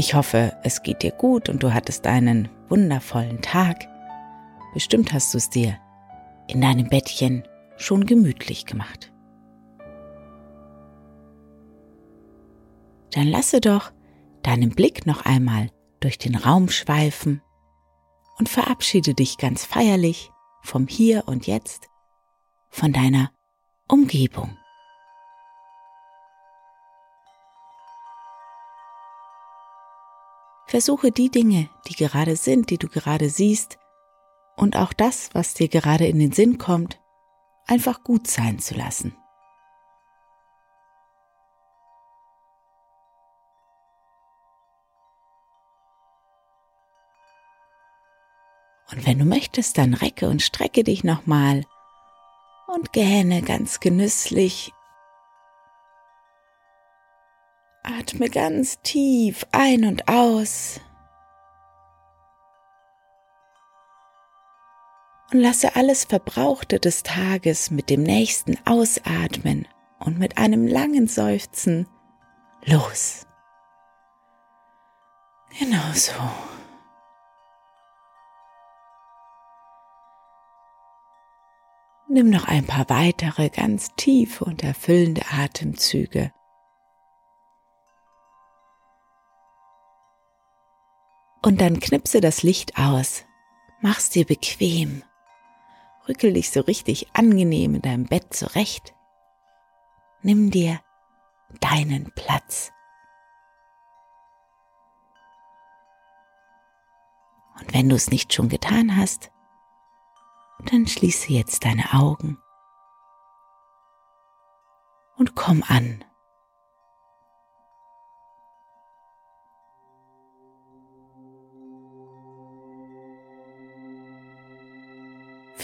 Ich hoffe, es geht dir gut und du hattest einen wundervollen Tag. Bestimmt hast du es dir in deinem Bettchen schon gemütlich gemacht. Dann lasse doch deinen Blick noch einmal durch den Raum schweifen und verabschiede dich ganz feierlich vom Hier und Jetzt, von deiner Umgebung. Versuche die Dinge, die gerade sind, die du gerade siehst, und auch das, was dir gerade in den Sinn kommt, einfach gut sein zu lassen. Und wenn du möchtest, dann recke und strecke dich nochmal und gähne ganz genüsslich Atme ganz tief ein und aus. Und lasse alles Verbrauchte des Tages mit dem nächsten Ausatmen und mit einem langen Seufzen los. Genau so. Nimm noch ein paar weitere ganz tiefe und erfüllende Atemzüge. Und dann knipse das Licht aus. Mach's dir bequem. Rückel dich so richtig angenehm in deinem Bett zurecht. Nimm dir deinen Platz. Und wenn du es nicht schon getan hast, dann schließe jetzt deine Augen und komm an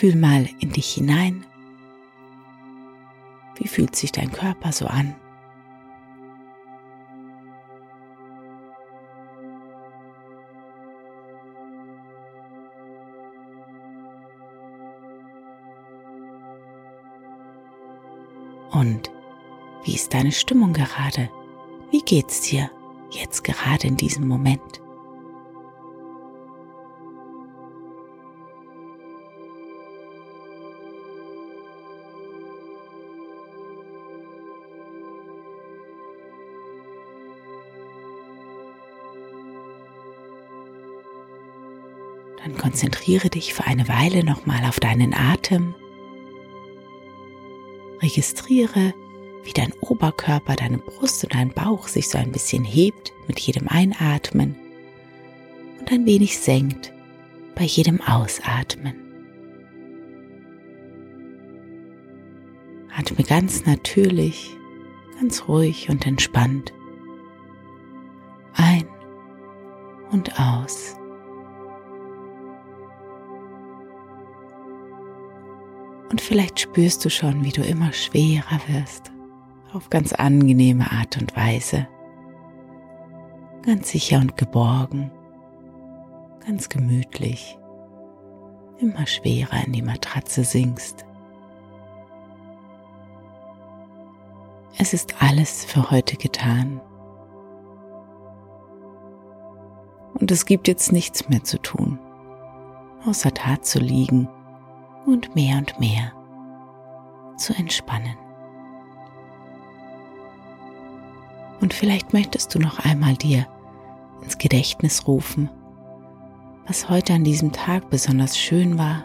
Fühl mal in dich hinein. Wie fühlt sich dein Körper so an? Und wie ist deine Stimmung gerade? Wie geht's dir jetzt gerade in diesem Moment? Konzentriere dich für eine Weile nochmal auf deinen Atem. Registriere, wie dein Oberkörper, deine Brust und dein Bauch sich so ein bisschen hebt mit jedem Einatmen und ein wenig senkt bei jedem Ausatmen. Atme ganz natürlich, ganz ruhig und entspannt ein und aus. Und vielleicht spürst du schon, wie du immer schwerer wirst, auf ganz angenehme Art und Weise. Ganz sicher und geborgen, ganz gemütlich, immer schwerer in die Matratze sinkst. Es ist alles für heute getan. Und es gibt jetzt nichts mehr zu tun, außer da zu liegen und mehr und mehr zu entspannen. Und vielleicht möchtest du noch einmal dir ins Gedächtnis rufen, was heute an diesem Tag besonders schön war,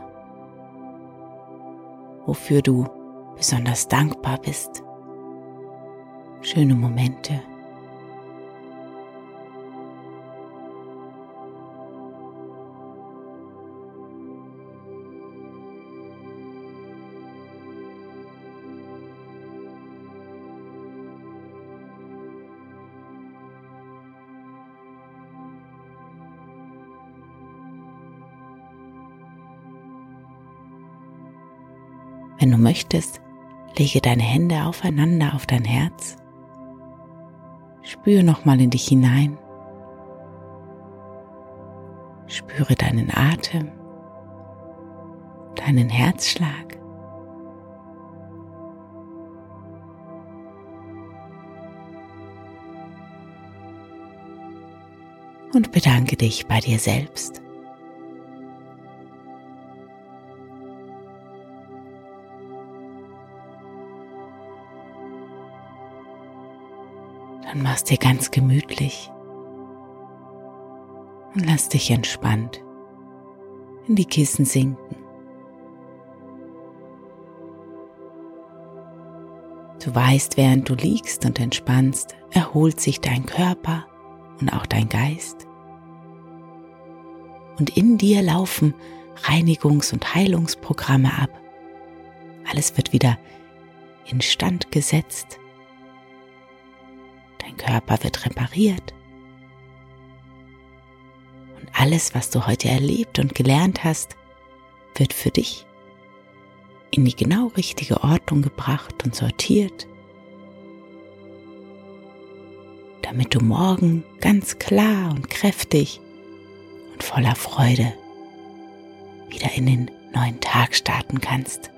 wofür du besonders dankbar bist, schöne Momente. Wenn du möchtest, lege deine Hände aufeinander auf dein Herz. Spüre nochmal in dich hinein. Spüre deinen Atem, deinen Herzschlag. Und bedanke dich bei dir selbst. Dann mach's dir ganz gemütlich und lass dich entspannt in die Kissen sinken. Du weißt, während du liegst und entspannst, erholt sich dein Körper und auch dein Geist. Und in dir laufen Reinigungs- und Heilungsprogramme ab. Alles wird wieder instand gesetzt Körper wird repariert. Und alles, was du heute erlebt und gelernt hast, wird für dich in die genau richtige Ordnung gebracht und sortiert, damit du morgen ganz klar und kräftig und voller Freude wieder in den neuen Tag starten kannst.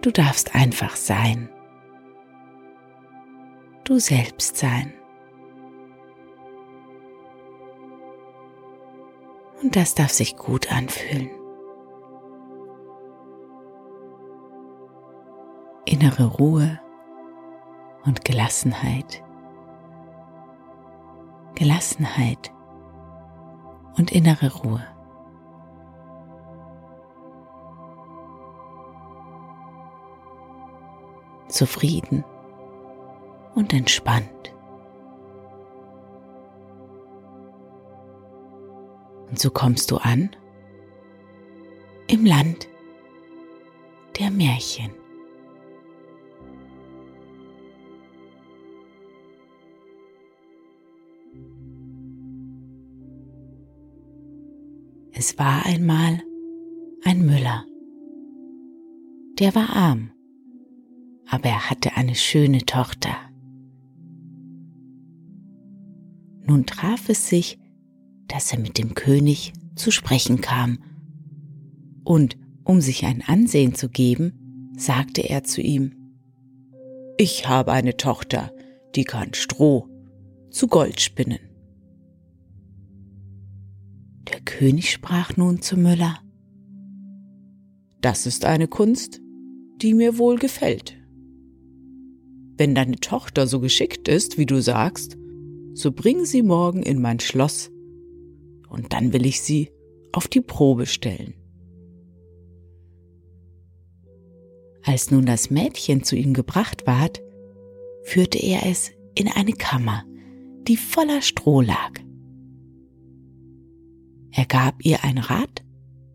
Du darfst einfach sein. Du selbst sein. Und das darf sich gut anfühlen. Innere Ruhe und Gelassenheit. Gelassenheit und innere Ruhe. Zufrieden und entspannt. Und so kommst du an im Land der Märchen. Es war einmal ein Müller, der war arm aber er hatte eine schöne Tochter. Nun traf es sich, dass er mit dem König zu sprechen kam, und um sich ein Ansehen zu geben, sagte er zu ihm, Ich habe eine Tochter, die kann Stroh zu Gold spinnen. Der König sprach nun zu Müller, Das ist eine Kunst, die mir wohl gefällt. Wenn deine Tochter so geschickt ist, wie du sagst, so bring sie morgen in mein Schloss, und dann will ich sie auf die Probe stellen. Als nun das Mädchen zu ihm gebracht ward, führte er es in eine Kammer, die voller Stroh lag. Er gab ihr ein Rad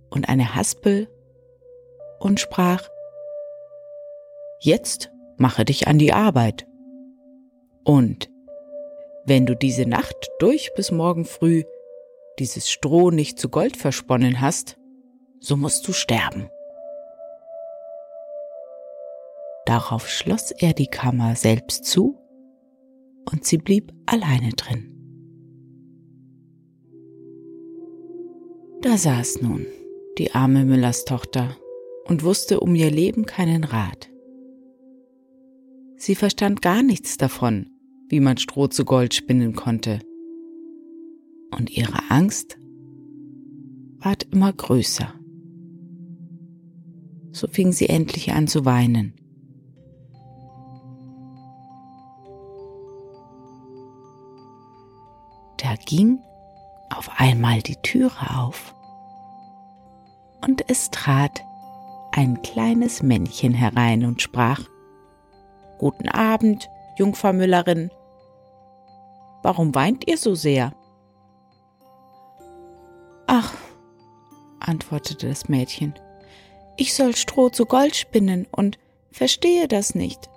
und eine Haspel und sprach, Jetzt mache dich an die Arbeit. Und wenn du diese Nacht durch bis morgen früh dieses Stroh nicht zu Gold versponnen hast, so musst du sterben. Darauf schloss er die Kammer selbst zu und sie blieb alleine drin. Da saß nun die arme Müllers Tochter und wusste um ihr Leben keinen Rat. Sie verstand gar nichts davon, wie man Stroh zu Gold spinnen konnte. Und ihre Angst ward immer größer. So fing sie endlich an zu weinen. Da ging auf einmal die Türe auf und es trat ein kleines Männchen herein und sprach Guten Abend, Jungfer Müllerin. Warum weint ihr so sehr? Ach, antwortete das Mädchen, ich soll Stroh zu Gold spinnen und verstehe das nicht.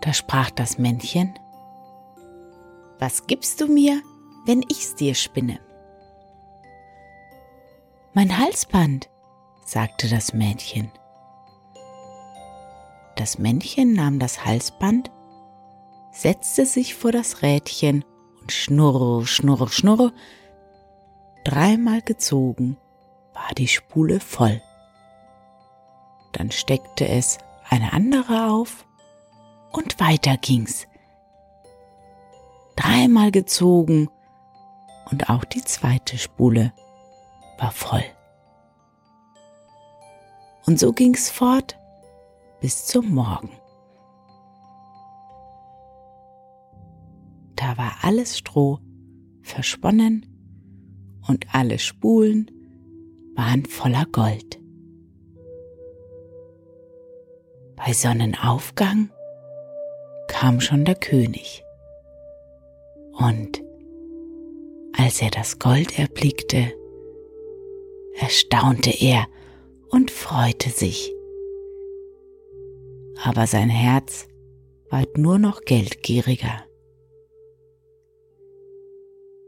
Da sprach das Männchen, Was gibst du mir, wenn ich's dir spinne? Mein Halsband, sagte das Mädchen. Das Männchen nahm das Halsband, setzte sich vor das Rädchen und schnurr, schnurr, schnurr, dreimal gezogen, war die Spule voll. Dann steckte es eine andere auf und weiter ging's. Dreimal gezogen und auch die zweite Spule war voll. Und so ging's fort bis zum Morgen. Da war alles Stroh versponnen und alle Spulen waren voller Gold. Bei Sonnenaufgang kam schon der König. Und als er das Gold erblickte, erstaunte er und freute sich. Aber sein Herz ward nur noch geldgieriger.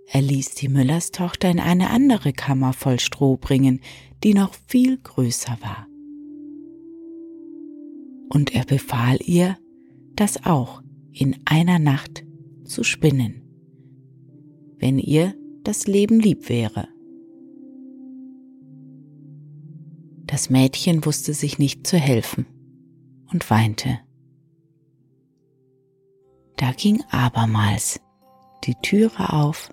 Er ließ die Müllerstochter in eine andere Kammer voll Stroh bringen, die noch viel größer war. Und er befahl ihr, das auch in einer Nacht zu spinnen, wenn ihr das Leben lieb wäre. Das Mädchen wusste sich nicht zu helfen und weinte. Da ging abermals die Türe auf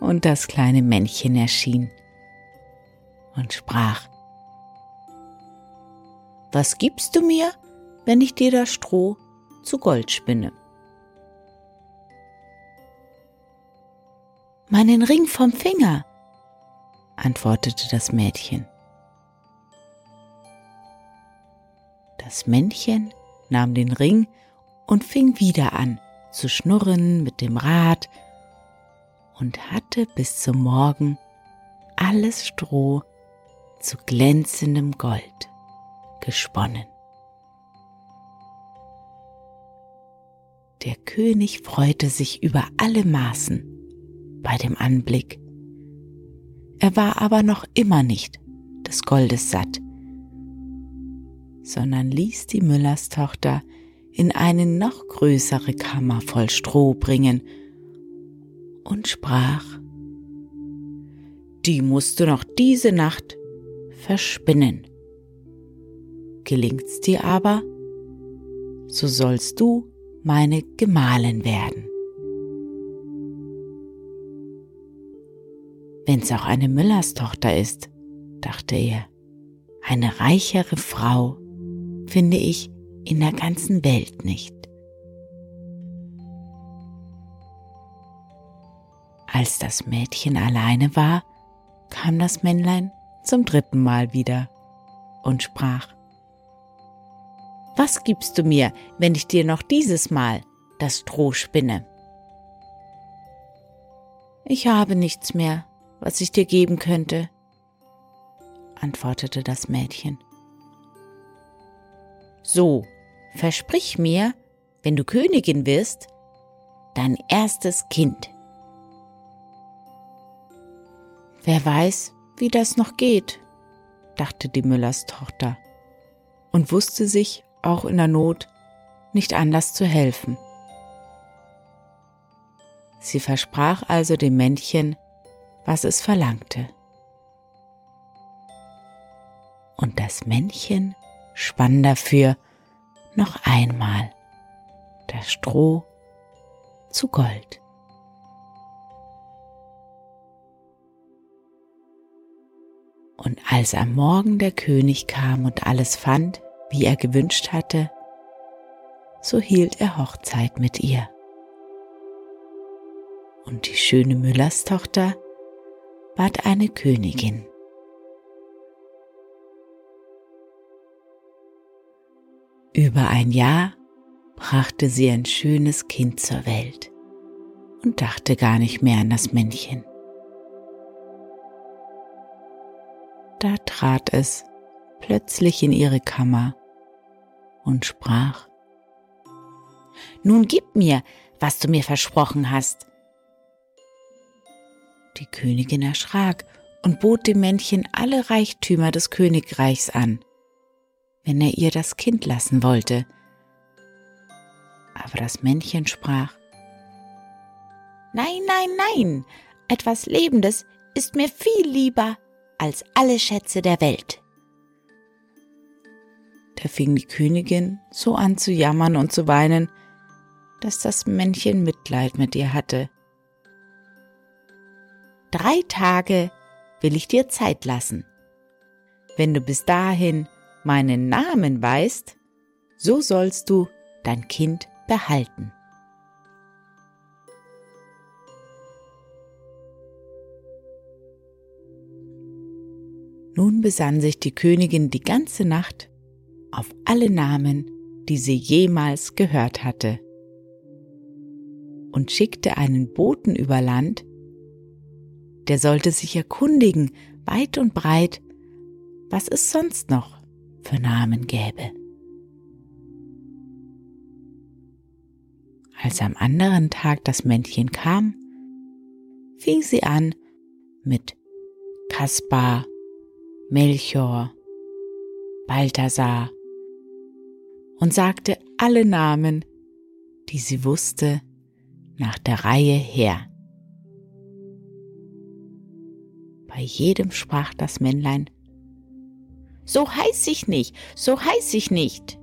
und das kleine Männchen erschien und sprach, Was gibst du mir, wenn ich dir das Stroh zu Gold spinne? Meinen Ring vom Finger, antwortete das Mädchen. Das Männchen nahm den Ring und fing wieder an zu schnurren mit dem Rad und hatte bis zum Morgen alles Stroh zu glänzendem Gold gesponnen. Der König freute sich über alle Maßen bei dem Anblick. Er war aber noch immer nicht des Goldes satt sondern ließ die Müllerstochter in eine noch größere Kammer voll Stroh bringen und sprach, die musst du noch diese Nacht verspinnen. Gelingt's dir aber, so sollst du meine Gemahlin werden. Wenn's auch eine Müllerstochter ist, dachte er, eine reichere Frau finde ich in der ganzen Welt nicht. Als das Mädchen alleine war, kam das Männlein zum dritten Mal wieder und sprach, Was gibst du mir, wenn ich dir noch dieses Mal das Stroh spinne? Ich habe nichts mehr, was ich dir geben könnte, antwortete das Mädchen. So, versprich mir, wenn du Königin wirst, dein erstes Kind. Wer weiß, wie das noch geht, dachte die Müllers Tochter und wusste sich auch in der Not nicht anders zu helfen. Sie versprach also dem Männchen, was es verlangte. Und das Männchen spann dafür noch einmal das Stroh zu Gold. Und als am Morgen der König kam und alles fand, wie er gewünscht hatte, so hielt er Hochzeit mit ihr. Und die schöne Müllerstochter ward eine Königin. Über ein Jahr brachte sie ein schönes Kind zur Welt und dachte gar nicht mehr an das Männchen. Da trat es plötzlich in ihre Kammer und sprach, Nun gib mir, was du mir versprochen hast. Die Königin erschrak und bot dem Männchen alle Reichtümer des Königreichs an, wenn er ihr das Kind lassen wollte. Aber das Männchen sprach, Nein, nein, nein, etwas Lebendes ist mir viel lieber als alle Schätze der Welt. Da fing die Königin so an zu jammern und zu weinen, dass das Männchen Mitleid mit ihr hatte. Drei Tage will ich dir Zeit lassen. Wenn du bis dahin meinen Namen weißt, so sollst du dein Kind behalten. Nun besann sich die Königin die ganze Nacht auf alle Namen, die sie jemals gehört hatte, und schickte einen Boten über Land, der sollte sich erkundigen, weit und breit, was es sonst noch für Namen gäbe. Als am anderen Tag das Männchen kam, fing sie an mit Kaspar, Melchior, Balthasar und sagte alle Namen, die sie wusste, nach der Reihe her. Bei jedem sprach das Männlein, so heiß ich nicht, so heiß ich nicht.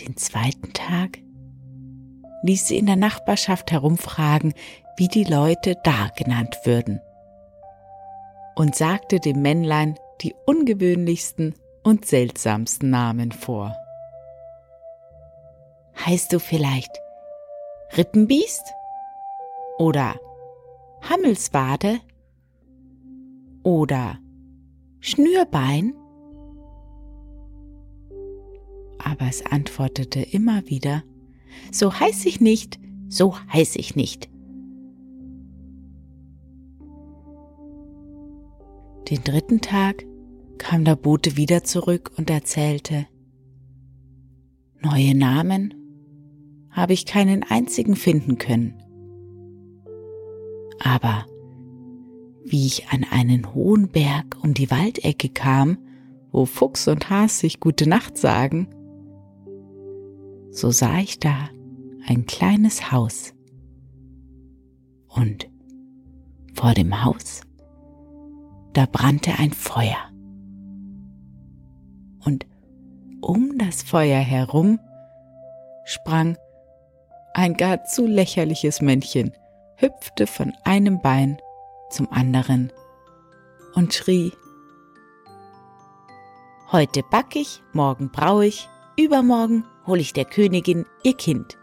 Den zweiten Tag ließ sie in der Nachbarschaft herumfragen, wie die Leute da genannt würden, und sagte dem Männlein die ungewöhnlichsten und seltsamsten Namen vor. Heißt du vielleicht Rippenbiest? Oder Hammelswade? Oder Schnürbein? Aber es antwortete immer wieder, so heiß ich nicht, so heiß ich nicht. Den dritten Tag kam der Bote wieder zurück und erzählte, Neue Namen habe ich keinen einzigen finden können. Aber wie ich an einen hohen Berg um die Waldecke kam, wo Fuchs und Has sich gute Nacht sagen, so sah ich da ein kleines Haus. Und vor dem Haus, da brannte ein Feuer und um das Feuer herum sprang ein gar zu lächerliches Männchen, hüpfte von einem Bein zum anderen und schrie Heute back ich, morgen brau ich, übermorgen hol ich der Königin ihr Kind.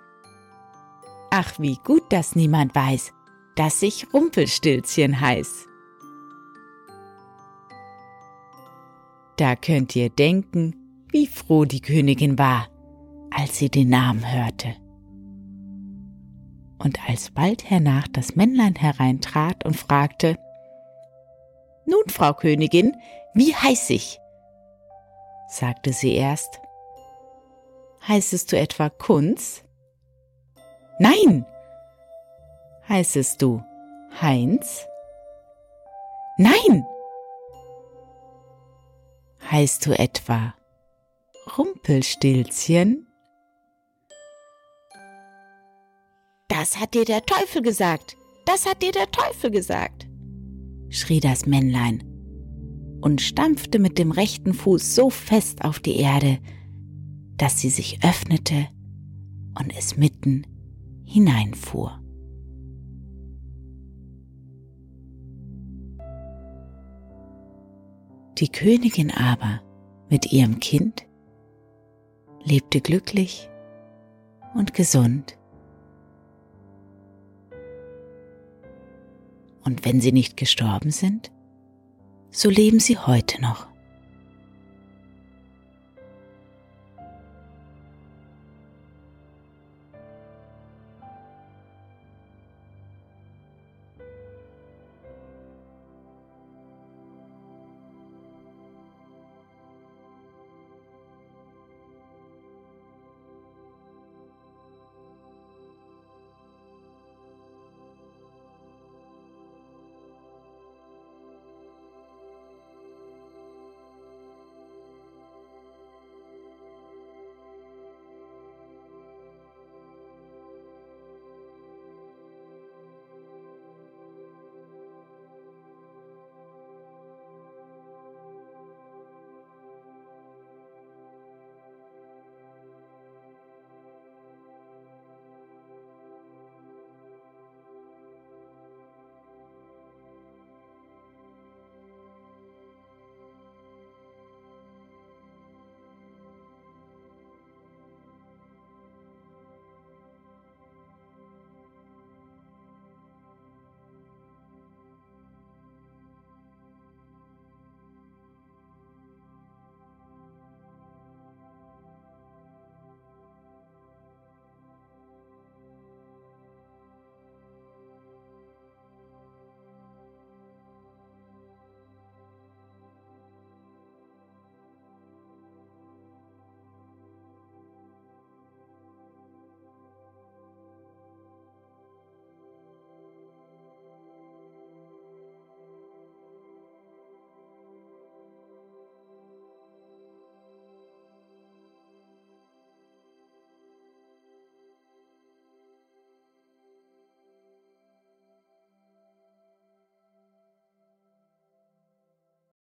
Ach, wie gut, dass niemand weiß, dass ich Rumpelstilzchen heiß. Da könnt ihr denken, wie froh die Königin war, als sie den Namen hörte. Und als bald hernach das Männlein hereintrat und fragte, Nun, Frau Königin, wie heiß ich? sagte sie erst, Heißest du etwa Kunz? Nein! Heißest du Heinz? Nein! Heißt du etwa Rumpelstilzchen? Das hat dir der Teufel gesagt, das hat dir der Teufel gesagt, schrie das Männlein und stampfte mit dem rechten Fuß so fest auf die Erde, dass sie sich öffnete und es mitten hineinfuhr. Die Königin aber mit ihrem Kind lebte glücklich und gesund. Und wenn sie nicht gestorben sind, so leben sie heute noch.